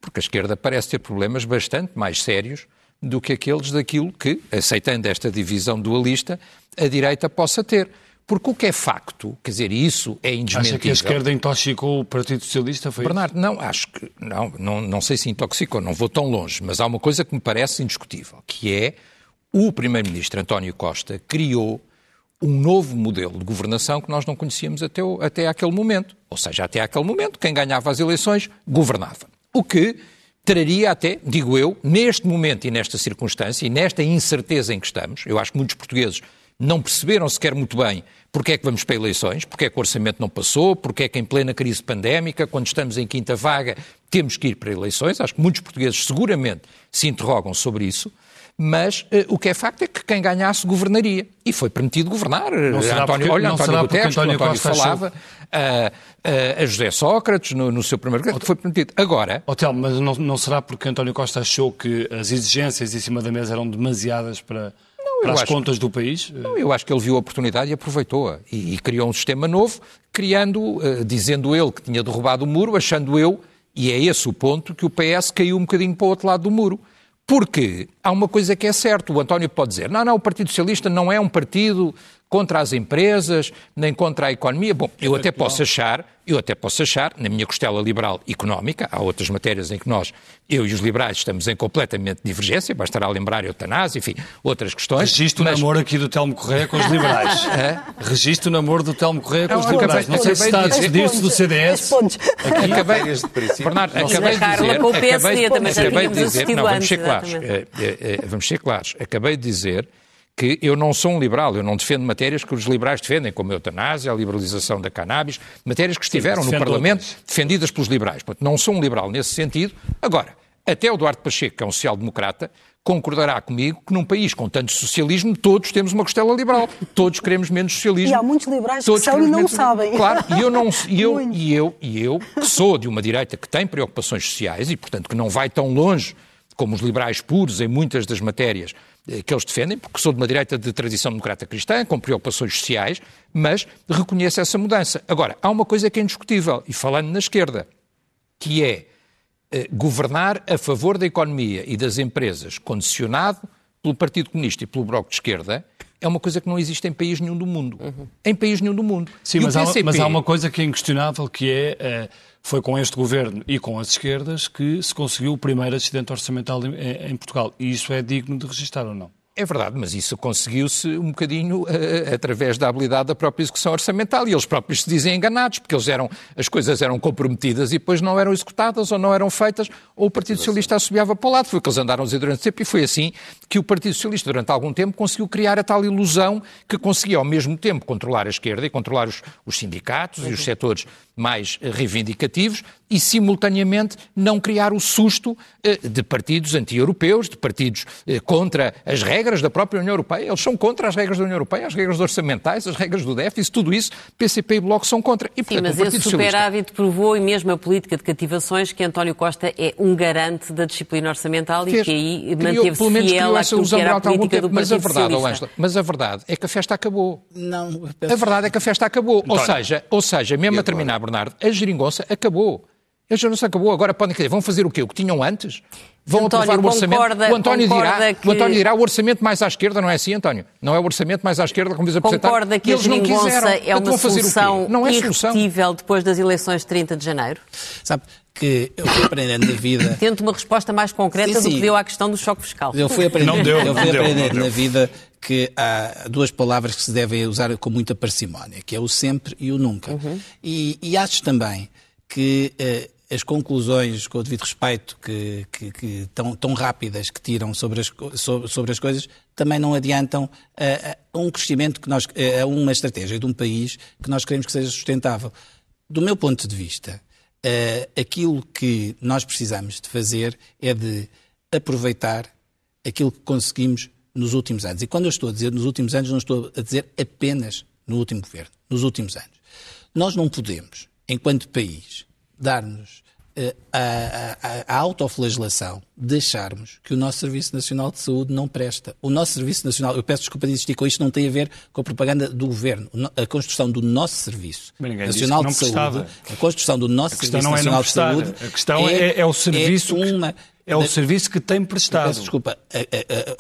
Porque a esquerda parece ter problemas bastante mais sérios do que aqueles daquilo que, aceitando esta divisão dualista, a direita possa ter. Porque o que é facto, quer dizer, isso é indesmentível. Acha que a esquerda intoxicou o Partido Socialista? Foi Bernardo, isso? não, acho que, não, não, não sei se intoxicou, não vou tão longe, mas há uma coisa que me parece indiscutível, que é o Primeiro-Ministro António Costa criou um novo modelo de governação que nós não conhecíamos até, o, até aquele momento. Ou seja, até aquele momento, quem ganhava as eleições governava. O que traria até, digo eu, neste momento e nesta circunstância e nesta incerteza em que estamos, eu acho que muitos portugueses não perceberam sequer muito bem porque é que vamos para eleições, porque é que o orçamento não passou, porque é que em plena crise pandémica, quando estamos em quinta vaga, temos que ir para eleições. Acho que muitos portugueses seguramente se interrogam sobre isso mas uh, o que é facto é que quem ganhasse governaria. E foi permitido governar. António, porque, olha, António Guterres, António, António Costa falava, a, a, a, José Sócrates no, no seu primeiro governo, foi permitido. Agora... Hotel, mas não, não será porque António Costa achou que as exigências em cima da mesa eram demasiadas para... Não, para as contas do país? Não, eu acho que ele viu a oportunidade e aproveitou-a. E, e, criou um sistema novo, criando, dizendo ele que tinha derrubado o muro, achando eu, e é esse o ponto, que o PS caiu um bocadinho para o outro lado do muro. Porque há uma coisa que é certa, o António pode dizer, não, não, o Partido Socialista não é um partido contra as empresas, nem contra a economia. Bom, eu até posso achar, eu até posso achar, na minha costela liberal económica, há outras matérias em que nós, eu e os liberais, estamos em completamente divergência, bastará lembrar a eutanásia, enfim, outras questões. Registro mas... o namoro aqui do Telmo Correia com os liberais. é? Registro o namoro do Telmo Correia com os liberais. Não sei se está a despedir-se do CDS. Aqui, acabei, Bernardo, acabei de dizer, acabei de dizer, não, vamos ser claros, vamos ser claros, acabei de dizer que eu não sou um liberal, eu não defendo matérias que os liberais defendem, como a eutanásia, a liberalização da cannabis, matérias que estiveram Sim, no Parlamento outras. defendidas pelos liberais. Portanto, não sou um liberal nesse sentido. Agora, até o Duarte Pacheco, que é um social-democrata, concordará comigo que num país com tanto socialismo todos temos uma costela liberal. Todos queremos menos socialismo. E há muitos liberais todos que são e não menos... sabem. Claro, e eu, não, e, eu, e, eu, e eu, que sou de uma direita que tem preocupações sociais e, portanto, que não vai tão longe como os liberais puros em muitas das matérias que eles defendem, porque sou de uma direita de tradição democrata cristã, com preocupações sociais, mas reconheço essa mudança. Agora, há uma coisa que é indiscutível, e falando na esquerda, que é eh, governar a favor da economia e das empresas, condicionado pelo Partido Comunista e pelo Bloco de Esquerda, é uma coisa que não existe em país nenhum do mundo. Uhum. Em país nenhum do mundo. Sim, mas, PCP... há, mas há, uma coisa que é inquestionável, que é, uh, foi com este governo e com as esquerdas que se conseguiu o primeiro acidente orçamental em, em Portugal. E isso é digno de registrar ou não? É verdade, mas isso conseguiu-se um bocadinho uh, através da habilidade da própria execução orçamental e eles próprios se dizem enganados, porque eles eram, as coisas eram comprometidas e depois não eram executadas ou não eram feitas, ou o Partido Socialista assobiava para o lado. Foi o que eles andaram a dizer durante tempo e foi assim que o Partido Socialista, durante algum tempo, conseguiu criar a tal ilusão que conseguia ao mesmo tempo controlar a esquerda e controlar os, os sindicatos uhum. e os setores mais reivindicativos e, simultaneamente, não criar o susto eh, de partidos anti-europeus, de partidos eh, contra as regras da própria União Europeia. Eles são contra as regras da União Europeia, as regras orçamentais, as regras do déficit, tudo isso, PCP e Bloco são contra. E, portanto, Sim, mas esse superávit provou, e mesmo a política de cativações, que António Costa é um garante da disciplina orçamental Fez, e que aí manteve-se fiel àquilo que era a política tempo, do mas a verdade, Angela, mas a verdade é que a festa acabou. Não, a verdade é que a festa acabou. Ou seja, ou seja, mesmo a terminar, Bernardo, a geringonça acabou. A geringonça acabou. Agora podem dizer, vão fazer o quê? O que tinham antes? Vão António, aprovar o orçamento. Concorda, o, António dirá, que... o António dirá o orçamento mais à esquerda, não é assim, António? Não é o orçamento mais à esquerda, como diz a Concorda que eles a não quiseram. é uma solução não é irrepetível depois das eleições de 30 de janeiro? Sabe, que eu fui aprendendo na vida. Tento uma resposta mais concreta sim, sim. do que deu à questão do choque fiscal. Eu fui aprendendo, não deu, eu fui não aprendendo deu, na vida que há duas palavras que se devem usar com muita parcimónia, que é o sempre e o nunca. Uhum. E, e, acho também que uh, as conclusões, com o devido respeito, que, que, que tão, tão, rápidas que tiram sobre as, sobre, sobre as coisas, também não adiantam a, a um crescimento que nós, a uma estratégia de um país que nós queremos que seja sustentável. Do meu ponto de vista, uh, aquilo que nós precisamos de fazer é de aproveitar aquilo que conseguimos nos últimos anos. E quando eu estou a dizer nos últimos anos, não estou a dizer apenas no último governo, nos últimos anos. Nós não podemos, enquanto país, dar-nos uh, a, a, a autoflagelação de acharmos que o nosso Serviço Nacional de Saúde não presta. O nosso Serviço Nacional, eu peço desculpa de insistir com isto, não tem a ver com a propaganda do Governo. A construção do nosso Serviço Nacional de Saúde, a construção do nosso Serviço é Nacional de Saúde... A questão é, é, é o serviço... É uma, é o serviço que tem prestado. Peço desculpa,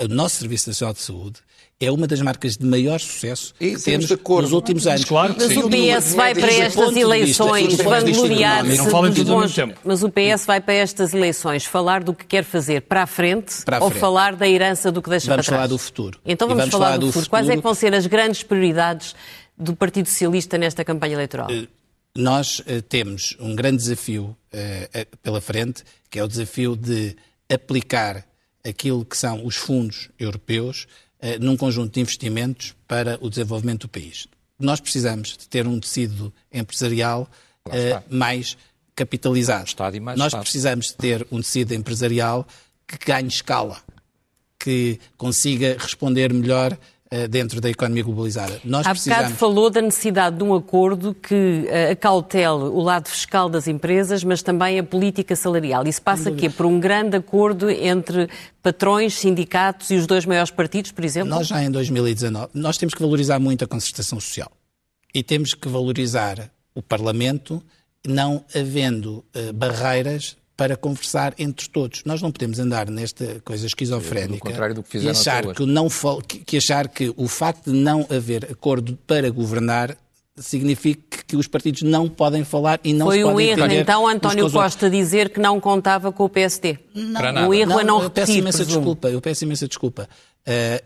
o nosso Serviço Nacional de Saúde é uma das marcas de maior sucesso E que temos temos de acordo. nos últimos anos. Claro que Mas sim. o PS vai para estas eleições vangloriar-se dos tempo. Mas o PS vai para estas eleições falar do que quer fazer para a frente Para a ou frente. falar da herança do que deixa Vamos para trás? falar do futuro. Então vamos, vamos falar, falar do, do futuro. Quais é que futuro. vão ser as grandes prioridades do Partido Socialista nesta campanha eleitoral? Nós eh, temos um grande desafio eh, eh, pela frente, que é o desafio de aplicar aquilo que são os fundos europeus eh, num conjunto de investimentos para o desenvolvimento do país. Nós precisamos de ter um tecido empresarial mais capitalizado. Mais Nós Estado. precisamos de ter um tecido empresarial que ganhe escala, que consiga responder melhor dentro da economia globalizada. Nós Há bocado precisamos... falou da necessidade de um acordo que eh, acautele o lado fiscal das empresas, mas também a política salarial. Isso passa aqui por um grande acordo entre patrões, sindicatos e os dois maiores partidos, por exemplo? Nós já em 2019, nós temos que valorizar muito a concertação social. E temos que valorizar o Parlamento, não havendo eh, barreiras para conversar entre todos. Nós não podemos andar nesta coisa esquizofrénica do que fizeram e achar que, o não que, achar que o facto de não haver acordo para governar significa que os partidos não podem falar e não Foi se um podem erro, entender então, uns António. Costa dizer que não contava com o PSD. Nada. O erro é não eu peço repetir, imensa presumo. desculpa, eu peço imensa desculpa. Uh,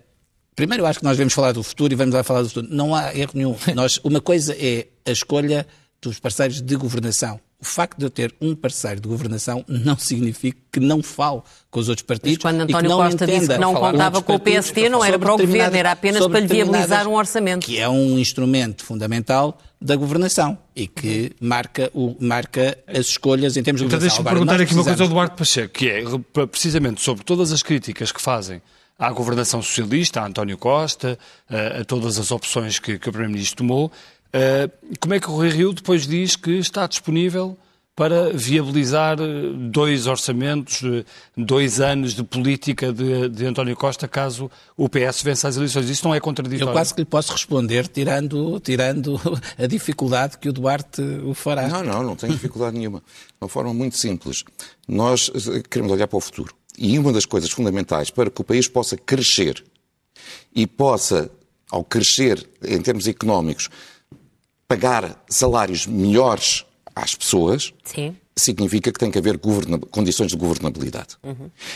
primeiro, eu acho que nós devemos falar do futuro e vamos lá falar do futuro. Não há erro nenhum. Nós, uma coisa é a escolha dos parceiros de governação. O facto de eu ter um parceiro de governação não significa que não falo com os outros partidos. Mas quando e que António não Costa disse que não contava com o PSD, não era para o governo, era apenas para lhe viabilizar um orçamento. Que é um instrumento fundamental da governação e que marca, o, marca as escolhas em termos de Então governação. deixa-me Agora, perguntar aqui uma coisa ao precisamos- Eduardo Pacheco, que é precisamente sobre todas as críticas que fazem à governação socialista, a António Costa, a, a todas as opções que, que o Primeiro-Ministro tomou, como é que o Rui Rio depois diz que está disponível para viabilizar eh, dois orçamentos, eh, dois anos de política de, de António Costa caso o PS vença as eleições? Isso não é contraditório? Eu quase que lhe posso responder tirando, tirando a dificuldade que o Duarte o fará. Não, não, não tenho dificuldade nenhuma. De uma forma muito simples. Nós eh, queremos olhar para o futuro. E uma das coisas fundamentais para que o país possa crescer e possa, ao crescer em termos económicos, pagar salários melhores às pessoas, Sim. significa que tem que haver condições de governabilidade.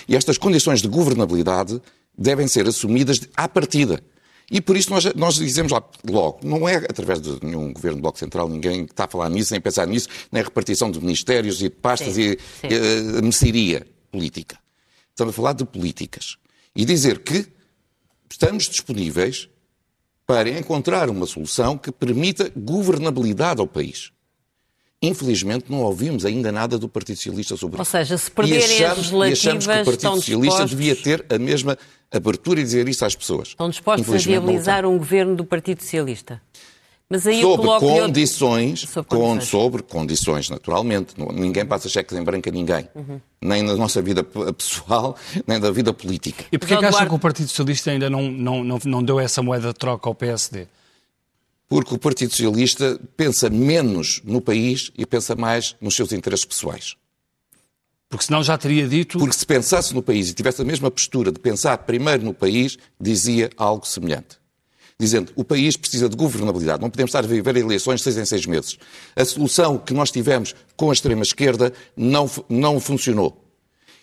E estas condições de governabilidade devem ser assumidas à partida. E por isso nós, nós dizemos lá logo, não é através de nenhum governo do Bloco Central, ninguém está a falar nisso, nem pensar nisso, nem a repartição de ministérios e de pastas Sim, e sim. eh, meceria política. Estamos a falar de políticas. E dizer que estamos disponíveis para encontrar uma solução que permita governabilidade ao país. Infelizmente, não ouvimos ainda nada do Partido Socialista sobre Ou isso. seja, se E perderem as achamos, e achamos que o Partido Socialista dispostos- devia ter a mesma abertura e dizer isso às pessoas. Estão dispostos a viabilizar um governo do Partido Socialista. Mas aí Sobre condições, Sobre com- condições. sobre condições, naturalmente. Ninguém passa cheques em branco a ninguém. Uhum. Nem na nossa vida pessoal, nem da vida política. E porquê é que acham Eduardo- que o Partido Socialista ainda não, não, não, não deu essa moeda de troca ao PSD? Porque o Partido Socialista pensa menos no país e pensa mais nos seus interesses pessoais. Porque senão já teria dito... Porque se pensasse no país e tivesse a mesma postura de pensar primeiro no país, dizia algo semelhante. Dizendo, o país precisa de governabilidade, não podemos estar a viver eleições seis em seis meses. A solução que nós tivemos com a extrema-esquerda não, não funcionou.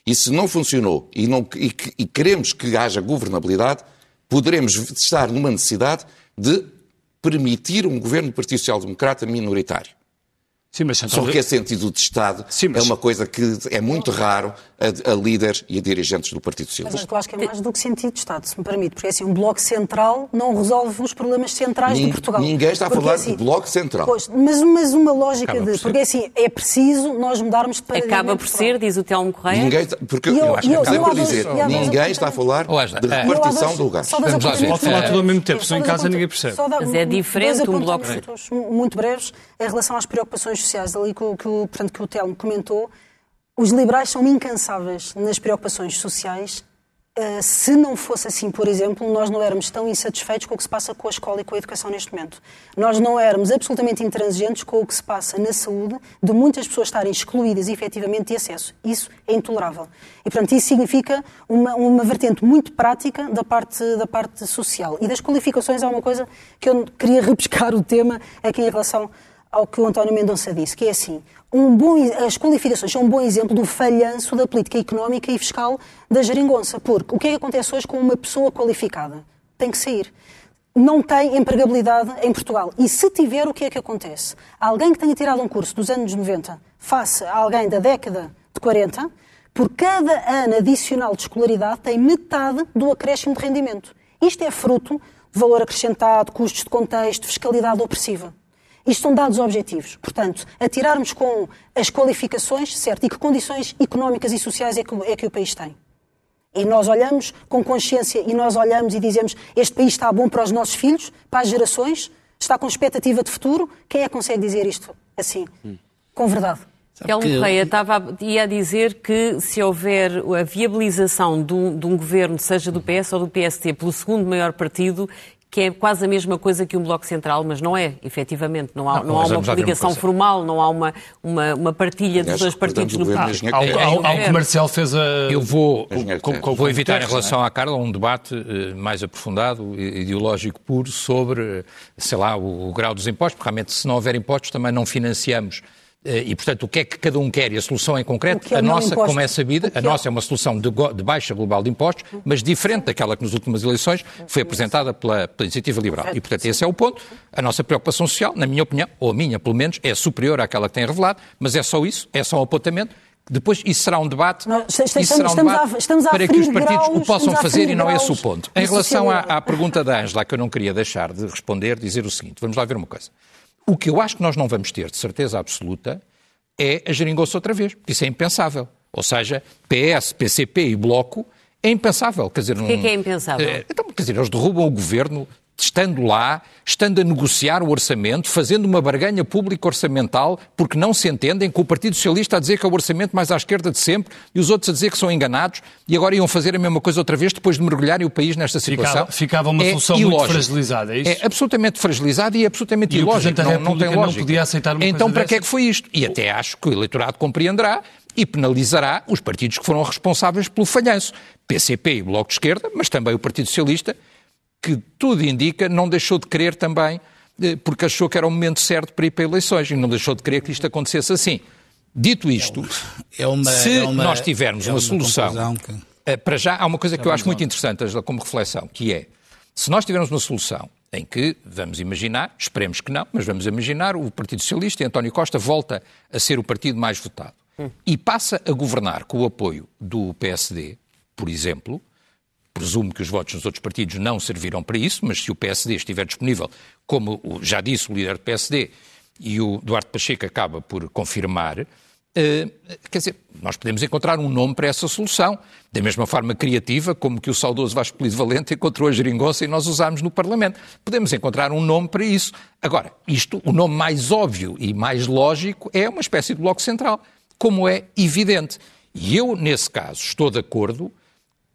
E se não funcionou e, não- e e queremos que haja governabilidade, poderemos estar numa necessidade de permitir um governo do Partido Social Democrata minoritário. Sim, mas Só António- que é sentido de Estado Sim, mas- é uma coisa que é muito raro a, a líderes e a dirigentes do Partido Mas Socialista. eu acho que é mais do que sentido de Estado, se me permite, porque assim, um bloco central não resolve os problemas centrais Nin- de Portugal. ninguém está a falar assim, de bloco central. Pois, mas, mas uma lógica Acaba por de. Porque assim, é preciso nós mudarmos de paradigma. Acaba por ser, diz o Telmo Correia. Ninguém está, porque eu- eu, acho que eu- eu dois- dizer, dois ninguém está a falar de repartição dois- do apontamentos. Pode falar tudo ao mesmo tempo, Sim, senão em casa ninguém percebe. Mas é diferente um bloco- muito breves em relação às preocupações sociais, ali que, portanto, que o Telmo comentou. Os liberais são incansáveis nas preocupações sociais Uh, se não fosse assim, por exemplo, nós não éramos tão insatisfeitos com o que se passa com a escola e com a educação neste momento. Nós não éramos absolutamente intransigentes com o que se passa na saúde, de muitas pessoas estarem excluídas efetivamente de acesso. Isso é intolerável. E, portanto, isso significa uma, uma vertente muito prática da parte, da parte social. E das qualificações há uma coisa que eu queria repescar o tema aqui em relação ao que o António Mendonça disse, que é assim, um bom, as qualificações são um bom exemplo do falhanço da política económica e fiscal da geringonça, porque o que é que acontece hoje com uma pessoa qualificada? Tem que sair. Não tem empregabilidade em Portugal. E se tiver, o que é que acontece? Alguém que tenha tirado um curso dos anos 90, face a alguém da década de 40, por cada ano adicional de escolaridade tem metade do acréscimo de rendimento. Isto é fruto de valor acrescentado, custos de contexto, fiscalidade opressiva. Isto são dados objetivos. Portanto, atirarmos com as qualificações, certo, e que condições económicas e sociais é que, é que o país tem. E nós olhamos com consciência e nós olhamos e dizemos este país está bom para os nossos filhos, para as gerações, está com expectativa de futuro. Quem é que consegue dizer isto assim, com verdade? Kelmo Correia estava, ia dizer que se houver a viabilização de um, de um, governo, seja do PS ou do PST, pelo segundo maior partido, que é quase a mesma coisa que um Bloco Central, mas não é, efetivamente. Não há, não, não há uma coligação formal, não há uma, uma, uma partilha dos dois partidos no ah, Ao, ao, que Marcel fez a... Eu vou, vou evitar em relação à Carla um debate uh, mais aprofundado, ideológico puro, sobre, sei lá, o, o grau dos impostos, porque realmente se não houver impostos também não financiamos eh, e, portanto, o que é que cada um quer e a solução em concreto, é a nossa, imposto. como é sabida, a é... nossa é uma solução de, de, baixa global de impostos, mas diferente daquela que nas últimas eleições foi apresentada pela, pela Iniciativa Liberal. E, portanto, esse é o ponto. A nossa preocupação social, na minha opinião, ou a minha, pelo menos, é superior àquela que tem revelado, mas é só isso, é só um apontamento. Depois, isso será um debate, isso será um debate a, para que os partidos graus, o possam fazer e não é esse o ponto. Em relação à, à pergunta da Ângela, que eu não queria deixar de responder, dizer o seguinte, vamos lá ver uma coisa. O que eu acho que nós não vamos ter, de certeza absoluta, é a geringonça outra vez. Isso é impensável. Ou seja, PS, PCP e Bloco é impensável. Quer dizer, o que é, que é impensável? É, então, quer dizer, eles derrubam o governo estando lá, estando a negociar o orçamento, fazendo uma barganha pública orçamental, porque não se entendem, com o Partido Socialista a dizer que é o orçamento mais à esquerda de sempre e os outros a dizer que são enganados e agora iam fazer a mesma coisa outra vez depois de mergulharem o país nesta situação. Ficava, ficava uma é solução ilógico. muito fragilizada, é isso? É absolutamente fragilizada e absolutamente e ilógico. Não, não tem lógica. Não podia aceitar uma então, para dessa? que é que foi isto? E até acho que o eleitorado compreenderá e penalizará os partidos que foram responsáveis pelo falhanço. PCP e Bloco de Esquerda, mas também o Partido Socialista, que tudo indica não deixou de querer também, eh, porque achou que era o momento certo para ir para eleições e não deixou de querer que isto acontecesse assim. Dito isto, é uma, se é uma, nós tivermos é uma, uma, solução, que... Eh, para já há uma coisa que eu acho muito interessante como reflexão, que é, se nós tivermos uma solução em que, vamos imaginar, esperemos que não, mas vamos imaginar, o Partido Socialista e António Costa volta a ser o partido mais votado hum. e passa a governar com o apoio do PSD, por exemplo, Presumo que os votos dos outros partidos não serviram para isso, mas se o PSD estiver disponível, como já disse o líder do PSD, e o Duarte Pacheco acaba por confirmar, Uh, quer dizer, nós podemos encontrar um nome para essa solução, da mesma forma criativa como que o saudoso Vasco Polido Valente encontrou a geringonça e nós usámos no Parlamento. Podemos encontrar um nome para isso. Agora, isto, o nome mais óbvio e mais lógico é uma espécie de bloco central, como é evidente. E eu, nesse caso, estou de acordo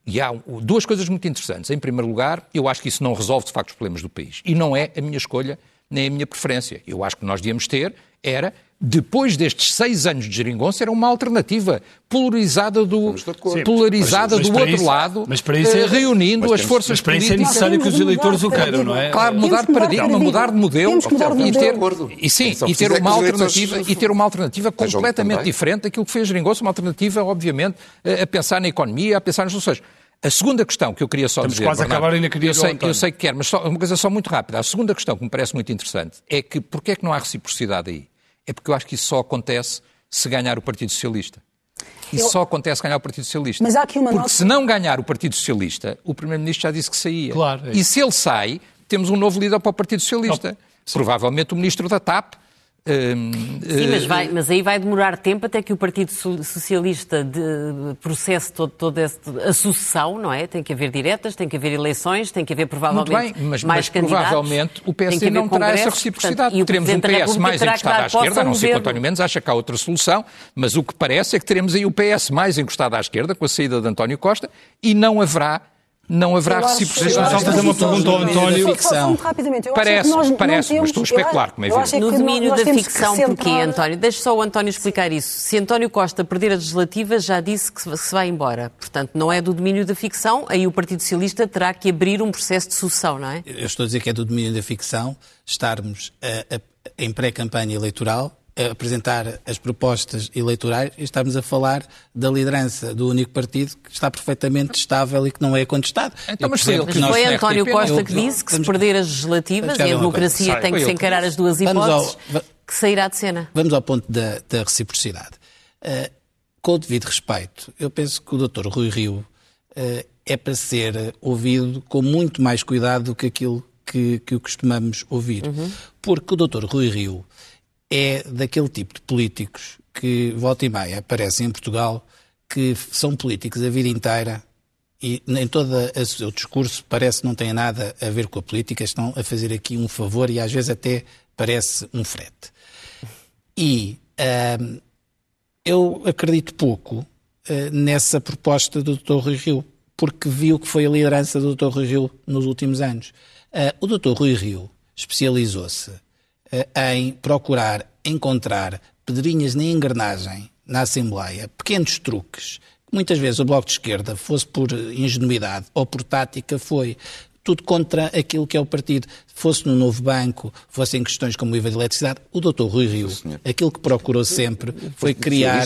e há duas coisas muito interessantes. Em primeiro lugar, eu acho que isso não resolve de facto os problemas do país. E não é a minha escolha nem a minha preferência. Eu acho que nós devíamos ter era depois destes seis anos de geringonça, era uma alternativa polarizada do, Sim, polarizada mas, mas do outro isso, lado, mas para isso é, reunindo mas as forças mas para políticas. Isso é necessário que os eleitores o queiram, não é? Claro, mudar de paradigma, mudar de modelo e ter, e, sim, e ter uma alternativa, e ter uma alternativa completamente diferente daquilo que fez a geringonça, uma alternativa, obviamente, a pensar na economia, a pensar nas soluções. A segunda questão que eu queria só Estamos dizer... quase Bernardo, a acabar, ainda queria eu sei, eu sei que quer, mas só, uma coisa só muito rápida. A segunda questão que me parece muito interessante é que porquê é que não há reciprocidade aí? É porque eu acho que isso só acontece se ganhar o Partido Socialista. Isso eu... só acontece ganhar o Partido Socialista. Mas há aqui uma Porque nota... se não ganhar o Partido Socialista, o Primeiro-Ministro já disse que saía. Claro, é. E se ele sai, temos um novo líder para o Partido Socialista. Oh, Provavelmente o Ministro da TAP, Sim, mas, vai, mas, aí vai demorar tempo até que o Partido Socialista de, processe todo, toda a sucessão, não é? Tem que haver diretas, tem que haver eleições, tem que haver provavelmente Muito bem, mas, mais mas provavelmente o PSD não terá essa reciprocidade. Portanto, teremos um PS mais encostado à esquerda, a não ser que António Mendes acha que há outra solução, mas o que parece é que teremos aí o PS mais encostado à esquerda, com a saída de António Costa, e não haverá não haverá reciprocidade. Só fazer uma pergunta ao António. Ficção. rapidamente. parece, parece, mas estou a especular, como é evidente. No domínio da ficção, porquê, António? Deixe só o António explicar isso. Se António Costa perder as legislativas, já disse que se vai embora. Portanto, não é do domínio da ficção, aí o Partido Socialista terá que abrir um processo de sucessão, não é? Eu estou a dizer que é do domínio da ficção estarmos a, a, em pré-campanha eleitoral apresentar as propostas eleitorais e estamos a falar da liderança do único partido que está perfeitamente estável e que não é contestado. Então, mas, mas foi António Costa que disse que se perder as legislativas e a democracia tem que se encarar as duas hipóteses, ao, que sairá de cena. Vamos ao ponto da, da reciprocidade. Uh, com o devido respeito, eu penso que o Dr. Rui Rio uh, é para ser ouvido com muito mais cuidado do que aquilo que, que costumamos ouvir. Uhum. Porque o Dr. Rui Rio é daquele tipo de políticos que, volta e meia, aparecem em Portugal, que são políticos a vida inteira e em todo o seu discurso parece que não tem nada a ver com a política, estão a fazer aqui um favor e às vezes até parece um frete. E eu acredito pouco uh, nessa proposta do Dr. Rui Rio, porque vi o que foi a liderança do Dr. Rui Rio nos últimos anos. Uh, o Dr. Rui Rio especializou-se eh, em procurar encontrar pedrinhas na engrenagem na Assembleia, pequenos truques, que muitas vezes o Bloco de Esquerda, fosse por ingenuidade ou por tática, foi tudo contra aquilo que é o partido. Fosse no novo banco, fosse em questões como o IVA de eletricidade, o doutor Rui Rio, aquilo que procurou sempre foi criar,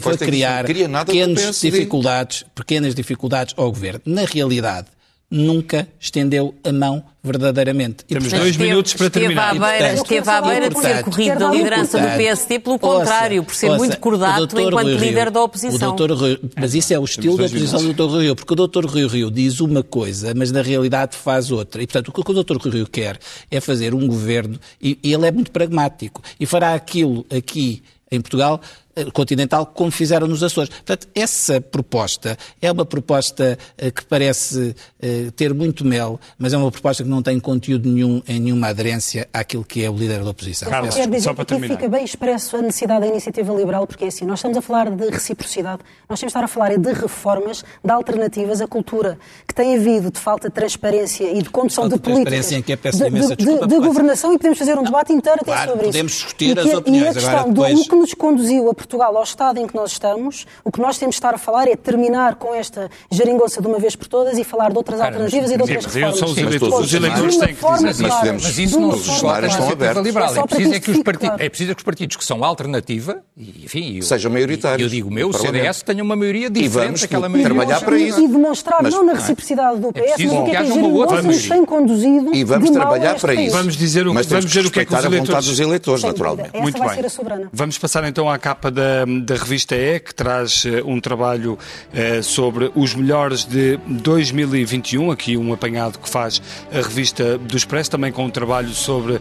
foi criar pequenas dificuldades, pequenas dificuldades ao governo. Na realidade, nunca estendeu a mão verdadeiramente. E, Temos portanto, dois minutos para terminar. Esteve à beira, esteve à beira de ser corrido da liderança do PST, pelo contrário, por ser ouça, muito cordato enquanto Rui líder Rio, da oposição. O doutor Rui, mas isso é o estilo da oposição minutos. do Rui Rio, porque o doutor Rui Rio diz uma coisa, mas na realidade faz outra. E, portanto, o que o Rui Rio quer é fazer um governo, e, e ele é muito pragmático, e fará aquilo aqui em Portugal continental, como fizeram nos Açores. Portanto, essa proposta é uma proposta eh, que parece eh, ter muito mel, mas é uma proposta que não tem conteúdo nenhum em nenhuma aderência àquilo que é o líder da oposição. Carlos, Quer dizer, só para terminar. fica bem expresso a necessidade da iniciativa liberal, porque é assim, nós estamos a falar de reciprocidade, nós temos de estar a falar de reformas, de alternativas à cultura, que tem havido de falta de transparência e de condução falta de políticas. De, que é de, de, de, de governação e podemos fazer um debate inteiro até claro, sobre podemos isso. discutir as opiniões. E a questão Agora, depois... do que nos conduziu a Portugal ao estado em que nós estamos, o que nós temos de estar a falar é terminar com esta geringonça de uma vez por todas e falar de outras Cara, alternativas e de outras sim, reformas. Os eleitores, os eleitores têm que dizer isso. Mas, mas isso não os cenários estão abertos. Liberal. É, é, preciso é, que os partidos, é preciso que os partidos que são alternativa, enfim, eu, sejam maioritários. Eu digo o meu, o CDS tenha uma maioria diferente daquela maioria. trabalhar para isso. E demonstrar não na reciprocidade do PS, mas o que é que a geringonça nos tem conduzido E vamos trabalhar para isso. Vamos dizer o que é que os eleitores... dos eleitores, naturalmente. Muito bem. Vamos passar então à capa da revista E, que traz uh, um trabalho uh, sobre os melhores de 2021, aqui um apanhado que faz a revista do Expresso, também com um trabalho sobre uh,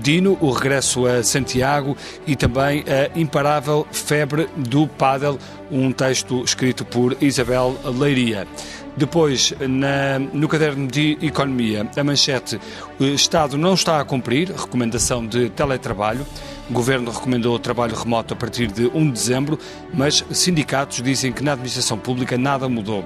Dino, o regresso a Santiago e também a imparável febre do pádel, um texto escrito por Isabel Leiria. Depois, na, no caderno de Economia, a manchete: o Estado não está a cumprir recomendação de teletrabalho. O Governo recomendou o trabalho remoto a partir de 1 de dezembro, mas sindicatos dizem que na administração pública nada mudou.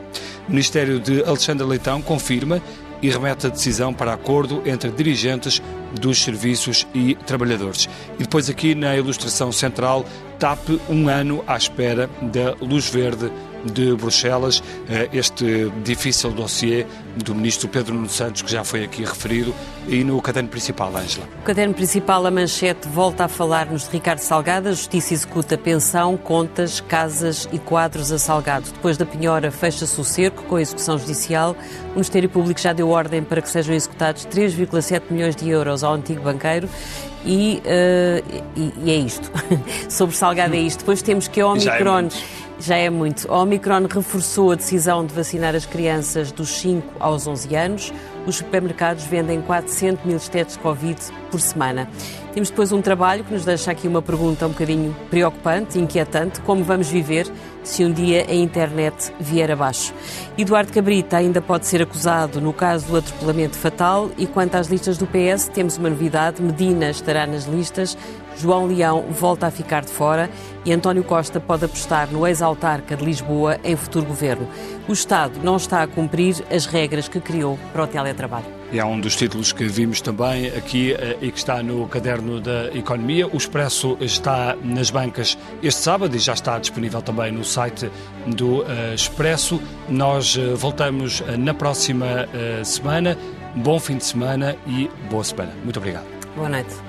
O Ministério de Alexandre Leitão confirma e remete a decisão para acordo entre dirigentes dos serviços e trabalhadores. E depois aqui na ilustração central, TAP um ano à espera da luz verde de Bruxelas, eh, este difícil dossiê do ministro Pedro Nuno Santos, que já foi aqui referido, e no caderno principal, Ângela. O caderno principal, a manchete, volta a falar-nos de Ricardo Salgado. A Justiça executa pensão, contas, casas e quadros a Salgado. Depois da penhora, fecha-se o cerco com a execução judicial. O Ministério Público já deu ordem para que sejam executados imputados 3,7 milhões de euros ao antigo banqueiro e, uh, e, e, é isto. Sobre Salgado é isto. Depois temos que a Omicron... Já é muito. A Omicron reforçou a decisão de vacinar as crianças dos 5 aos 11 anos. Os supermercados vendem 400 mil testes Covid por semana. Temos depois um trabalho que nos deixa aqui uma pergunta um bocadinho preocupante, inquietante: como vamos viver se um dia a internet vier abaixo? Eduardo Cabrita ainda pode ser acusado no caso do atropelamento fatal e quanto às listas do PS, temos uma novidade: Medina estará nas listas João Leão volta a ficar de fora e António Costa pode apostar no ex-autarca de Lisboa em futuro governo. O Estado não está a cumprir as regras que criou para o teletrabalho. É um dos títulos que vimos também aqui eh, e que está no caderno da Economia. O Expresso está nas bancas este sábado e já está disponível também no site do eh, Expresso. Nós eh, voltamos na próxima semana. Bom fim de semana e boa semana. Muito obrigado. Boa noite.